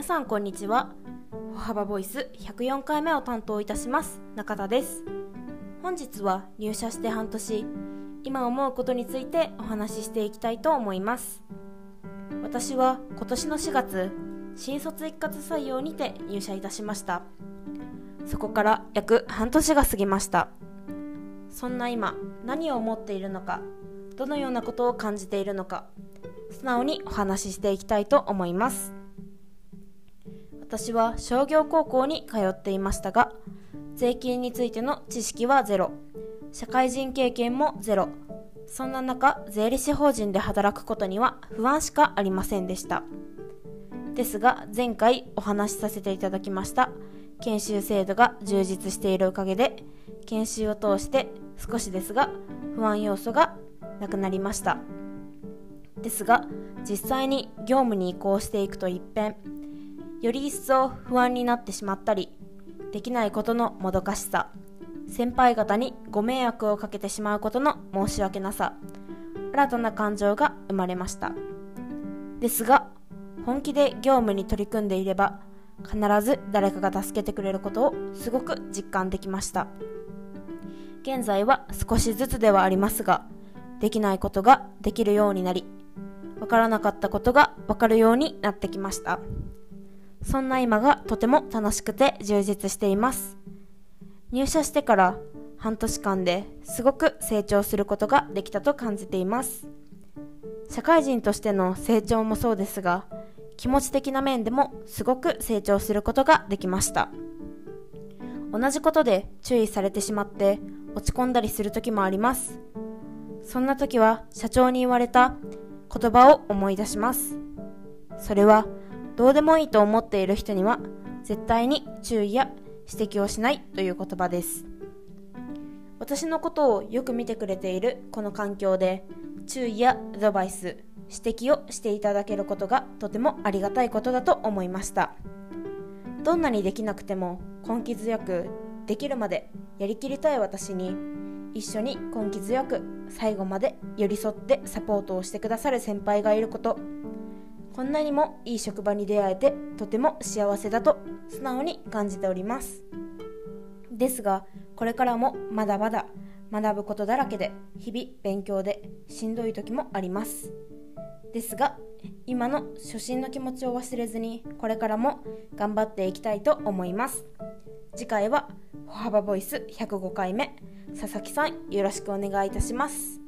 皆さんこんにちは。歩幅ボイス104回目を担当いたします中田です。本日は入社して半年今思うことについてお話ししていきたいと思います。私は今年の4月新卒一括採用にて入社いたしました。そこから約半年が過ぎました。そんな今何を思っているのかどのようなことを感じているのか素直にお話ししていきたいと思います。私は商業高校に通っていましたが税金についての知識はゼロ。社会人経験もゼロ。そんな中税理士法人で働くことには不安しかありませんでした。ですが前回お話しさせていただきました研修制度が充実しているおかげで研修を通して少しですが不安要素がなくなりました。ですが実際に業務に移行していくと一変より一層不安になってしまったりできないことのもどかしさ。先輩方にご迷惑をかけてしまうことの申し訳なさ。新たな感情が生まれました。ですが本気で業務に取り組んでいれば必ず誰かが助けてくれることをすごく実感できました。現在は少しずつではありますができないことができるようになりわからなかったことがわかるようになってきました。そんな今がとても楽しくて充実しています。入社してから半年間ですごく成長することができたと感じています。社会人としての成長もそうですが気持ち的な面でもすごく成長することができました。同じことで注意されてしまって落ち込んだりする時もあります。そんな時は社長に言われた言葉を思い出します。それはどうでもいいと思っている人には絶対に注意や指摘をしないという言葉です。私のことをよく見てくれているこの環境で注意やアドバイス指摘をしていただけることがとてもありがたいことだと思いました。どんなにできなくても根気強くできるまでやりきりたい私に一緒に根気強く最後まで寄り添ってサポートをしてくださる先輩がいること。こんなにもいい職場に出会えてとても幸せだと素直に感じております。ですがこれからもまだまだ学ぶことだらけで日々勉強でしんどい時もあります。ですが今の初心の気持ちを忘れずにこれからも頑張っていきたいと思います。次回は歩幅ボイス105回目。佐々木さんよろしくお願いいたします。